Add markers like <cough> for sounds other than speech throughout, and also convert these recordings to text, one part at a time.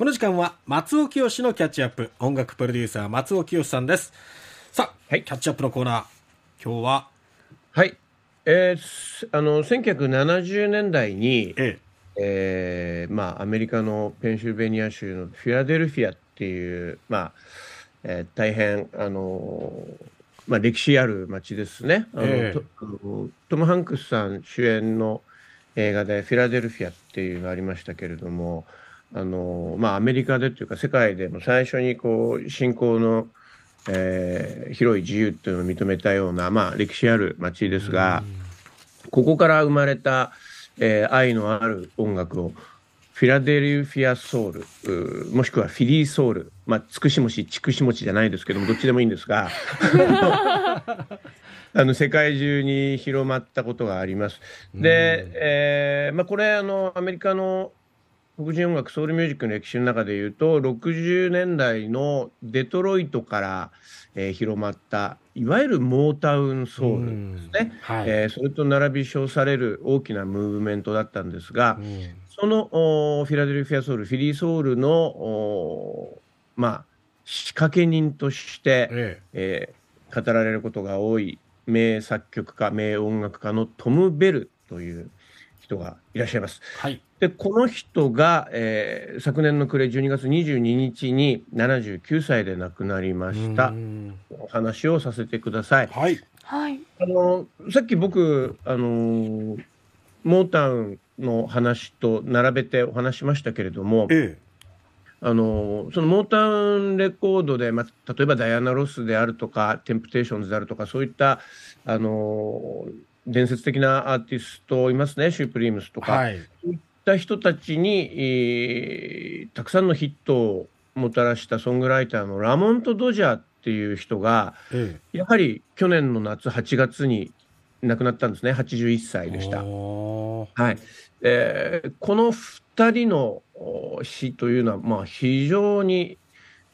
この時間は松尾清のキャッチアップ。音楽プロデューサー松尾清さんです。さあ、はい、キャッチアップのコーナー。今日は？はい。えー、あの1970年代に、ええ。えー、まあアメリカのペンシルベニア州のフィラデルフィアっていうまあ、えー、大変あのまあ、歴史ある街ですね。あの、えー、トム・ハンクスさん主演の映画で「フィラデルフィア」っていうのがありましたけれどもあの、まあ、アメリカでというか世界でも最初にこう信仰の、えー、広い自由っていうのを認めたような、まあ、歴史ある街ですが、ここから生まれた、えー、愛のある音楽をフィラデルフィアソウルもしくはフィリーソウルまあつくし餅ちくし餅じゃないですけどもどっちでもいいんですが <laughs> あの世界中に広まったことがあります。で、えーまあ、これあのアメリカの黒人音楽ソウルミュージックの歴史の中でいうと60年代のデトロイトから、えー、広まったいわゆるモータウンソウルですね、はい、えー、それと並び称される大きなムーブメントだったんですが、そのフィラデルフィアソウルフィリーソウルのまあ仕掛け人として、ええ。えー、語られることが多い名作曲家名音楽家のトム・ベルという人がいらっしゃいます。はい、でこの人が、えー、昨年の暮れ12月22日に79歳で亡くなりました。お話をさせてください。はい、あのさっき僕あのモータウンの話と並べてお話しましたけれども、ええ、あのそのモータウンレコードで、まあ、例えばダイアナ・ロスであるとかテンプテーションズであるとかそういったあの伝説的なアーティストいますねシュープリームスとか、はい、そういった人たちに、えー、たくさんのヒットをもたらしたソングライターのラモント・ドジャーっていう人が、ええ、やはり去年の夏8月に亡くなったんですね。81歳でした。はい。えー、この2人の死というのは、まあ、非常に、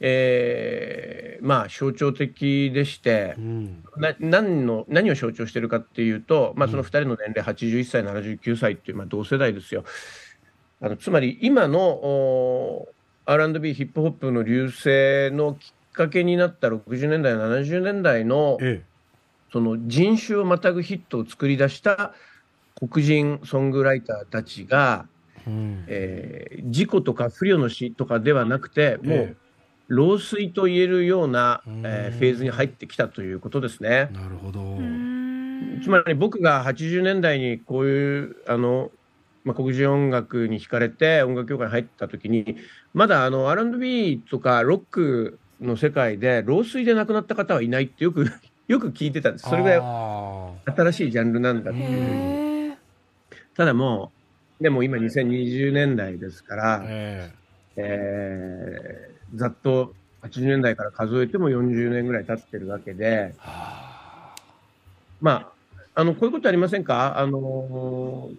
えー、まあ、象徴的でして、うん、な何の何を象徴しているかっていうと、まあ、その2人の年齢、81歳、79歳っていう、まあ、同世代ですよ。あのつまり今の R&B ヒップホップの流星のきっかけになった60年代70年代の、ええ、その人種をまたぐヒットを作り出した黒人ソングライターたちが、うん、えー、事故とか不慮の死とかではなくて、もう老衰と言えるような、えー、フェーズに入ってきたということですね。なるほど。つまり僕が80年代にこういうあの、まあ、黒人音楽に惹かれて音楽業界に入った時にまだあの R&B とかロックの世界で老衰で亡くなった方はいないってよく <laughs> よく聞いてたんです。それぐらい新しいジャンルなんだっていう。ただもう、でも今2020年代ですから、えー、えー、ざっと80年代から数えても40年ぐらい経ってるわけで、まあ、あの、こういうことありませんか？あの、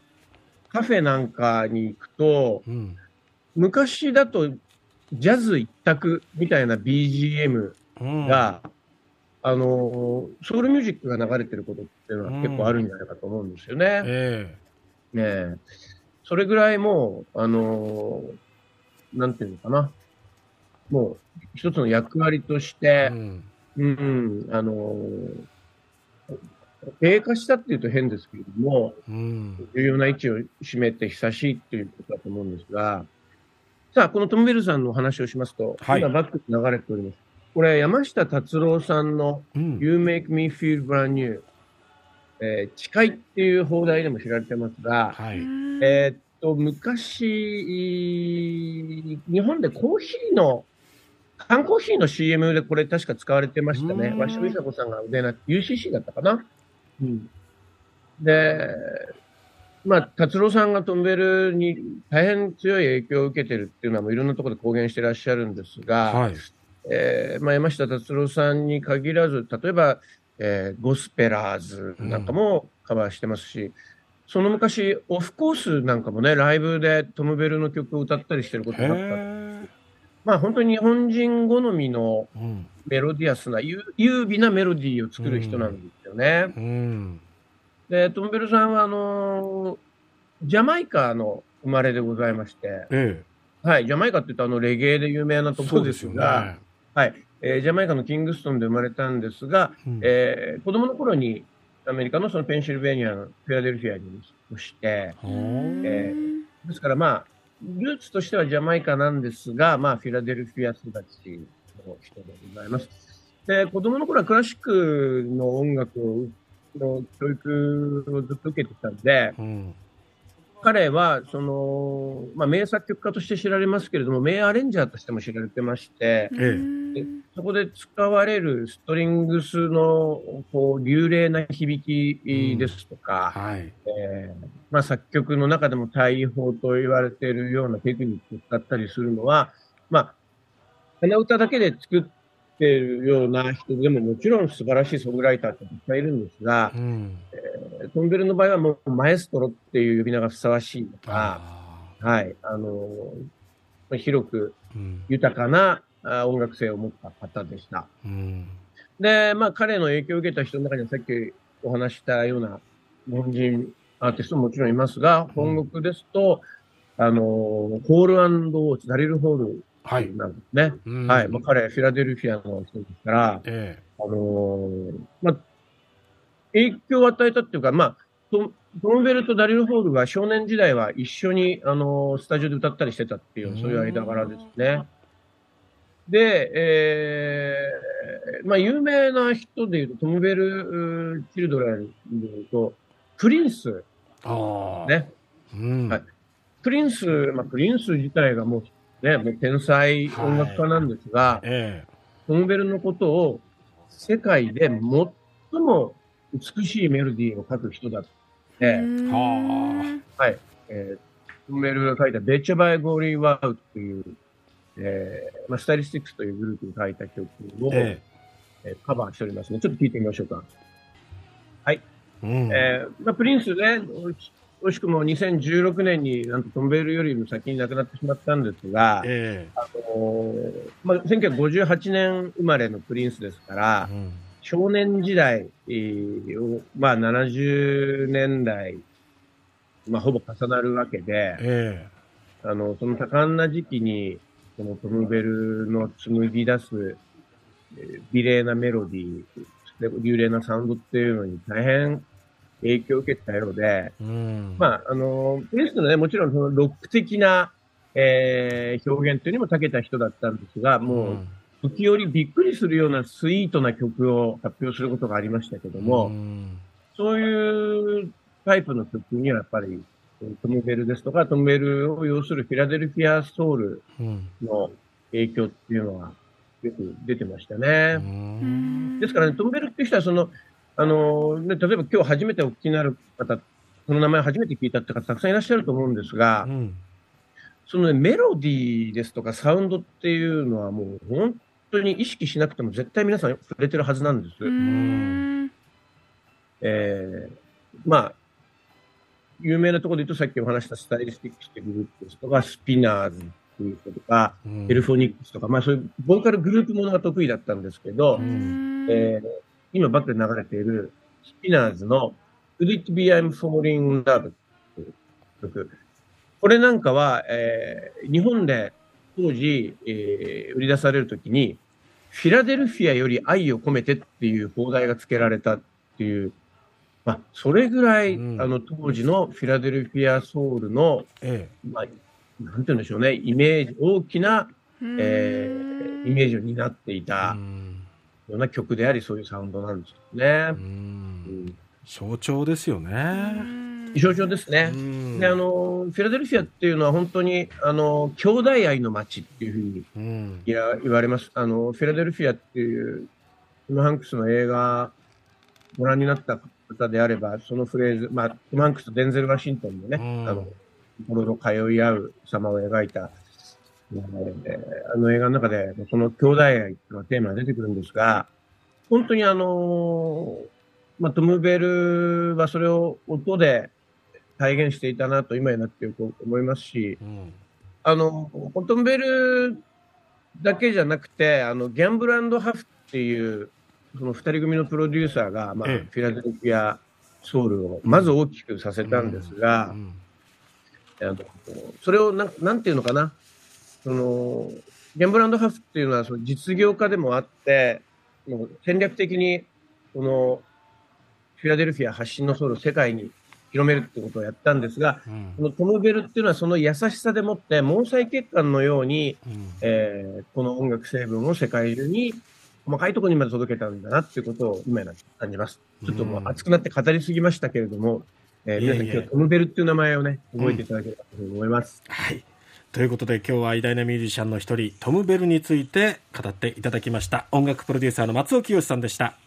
カフェなんかに行くと、うん、昔だとジャズ一択みたいな BGM が、うん、あの、ソウルミュージックが流れてることっていうのは結構あるんじゃないかと思うんですよね。うんえ。ーねそれぐらいもう、あのー、なんていうのかな。もう、一つの役割として、うん、うん、あのー、低下したっていうと変ですけれども、うん、重要な位置を占めて久しいっていうことだと思うんですが、さあ、このトムベルさんのお話をしますと、はい、今バックに流れております。これ、山下達郎さんの、うん、You Make Me Feel Brand New。えー、誓いっていう放題でも知られてますが、はい、えー、っと、昔、日本でコーヒーの、缶コーヒーの CM でこれ確か使われてましたね。わしみさこさんが腕な、UCC だったかな？うん。で、まあ、達郎さんがトンベルに大変強い影響を受けてるっていうのはもういろんなところで公言してらっしゃるんですが、はい、えー、まあ、山下達郎さんに限らず、例えば、えー、ゴスペラーズなんかもカバーしてますし、うん、その昔、オフコースなんかもね、ライブでトム・ベルの曲を歌ったりしてることがあった。まあ本当に日本人好みのメロディアスな、うん、優美なメロディーを作る人なんですよね。うん、で、トム・ベルさんはあのー、ジャマイカの生まれでございまして、ええ。はい、ジャマイカって言うとあのレゲエで有名なところですが、ね、はい。えー、ジャマイカのキングストンで生まれたんですが、うん、えー、子供の頃にアメリカのそのペンシルベニアのフィラデルフィアに引っして、えー、ですからまあ、ルーツとしてはジャマイカなんですが、まあ、フィラデルフィア育ちの人でございます。で、子供の頃はクラシックの音楽の教育をずっと受けてたんで、うん彼は、その、まあ、名作曲家として知られますけれども、名アレンジャーとしても知られてまして、ええ、そこで使われるストリングスの、こう、流麗な響きですとか、うん、はい。えー、まあ、作曲の中でも大砲と言われているようなテクニックを使ったりするのは、まあ、鼻歌だけで作っているような人でももちろん素晴らしいソングライターっていっぱいいるんですが、うん、えー、トンベルの場合はもうマエストロっていう呼び名がふさわしいとか、はい、あのー、広く豊かな、音楽性を持った方でした。うん、で、まあ彼の影響を受けた人の中にはさっきお話したような日本人アーティストももちろんいますが、本国ですと、あのー、ホールウォーチ、ダリル・ホールはい。なんですね。はい。まあ、彼、フィラデルフィアの人ですから、ええ、あのー、まあ、影響を与えたっていうか、まあ、トトムベルとダリル・ホールが少年時代は一緒に、あのー、スタジオで歌ったりしてたっていう、そういう間柄ですね。で、えー、まあ、有名な人でいうと、トムベル・チルドレンでいうと、プリンス。ああ。ね。うん。はい。プリンス、まあ、プリンス自体がもうね、もう天才音楽家なんですが、はい。えトムベルのことを世界で最も美しいメロディーを書く人だって、はい、えー、トムベルが書いた Betcha by Golly, Wow っていう、えーまあ、スタイリスティックスというグループに書いた曲を、ええ。ー、カバーしておりますので、ちょっと聞いてみましょうか。はい。うん、えーまあ、プリンスね、惜しくも2016年になんとトンベルよりも先に亡くなってしまったんですが、えー、あのまあ、1958年生まれのプリンスですから、うん、少年時代、えー、まあ、70年代、まあ、ほぼ重なるわけで、えー、あのその多感な時期に、このトムベルの紡ぎ出す、えー、美麗なメロディー、流麗なサウンドっていうのに大変影響を受けたようで、うん、まあ、あの、プリンスのね、もちろんそのロック的な、えー、表現というにも長けた人だったんですが、もう、時折びっくりするようなスイートな曲を発表することがありましたけども、うん、そういうタイプの曲にはやっぱり、トムベルですとか、トムベルを要するフィラデルフィアソウルの影響っていうのはよく出てましたね。ですからね、トムベルっていう人はその、あの、ね、例えば今日初めてお聞きになる方、その名前初めて聞いたって方たくさんいらっしゃると思うんですが、うん、その、ね、メロディーですとかサウンドっていうのはもう本当に意識しなくても絶対皆さん触れてるはずなんです。えー、まあ、有名なところで言うとさっきお話したスタイリスティックスってグループですとか、スピナーズっていう人とか、うん、エルフォニックスとか、まあそういうボーカルグループものが得意だったんですけど、えー、今バックで流れているスピナーズの Could It Be I'm Falling in Love っていう曲。これなんかは、えー、日本で当時、えー、売り出されるときに、フィラデルフィアより愛を込めてっていう放題が付けられたっていう、まあ、それぐらい、うん、あの、当時のフィラデルフィアソウルの、ええ、まあ、なんて言うんでしょうね、イメージ、大きな、えー、イメージを担っていた、ような曲であり、そういうサウンドなんですよね。うん、象徴ですよね。象徴ですね。で、あの、フィラデルフィアっていうのは本当に、あの、兄弟愛の街っていうふうに言われます。あの、フィラデルフィアっていう、トム・ハンクスの映画、ご覧になった方であれば、そのフレーズ、まあ、トム・ハンクスとデンゼル・ワシントンのね、あの、心の通い合う様を描いたあの映画の中で、その兄弟愛のテーマが出てくるんですが、本当にあの、まあ、トム・ベルはそれを音で体現していたなと今になってよく思いますし、うん、あの、トム・ベルだけじゃなくて、あの、ギャンブルハフっていう、その二人組のプロデューサーが、まあ、フィラデルフィアソウルをまず大きくさせたんですが、うんうん、あのそれをな、なんていうのかな、その、ゲンブランドハフっていうのはその実業家でもあって、もう戦略的に、この、フィラデルフィア発信のソウルを世界に広めるってことをやったんですが、うん、このトム・ベルっていうのはその優しさでもって毛細血管のように、うん、えー、この音楽成分を世界中に細かいところにまで届けたんだなっていうことを今感じます。ちょっともう熱くなって語りすぎましたけれども、えー、皆さん今日トム・ベルっていう名前をね、覚えていただければと思います。はい。ということで今日は偉大なミュージシャンの一人トム・ベルについて語っていただきました。音楽プロデューサーの松尾清さんでした。